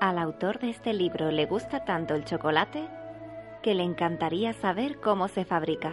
Al autor de este libro le gusta tanto el chocolate que le encantaría saber cómo se fabrica.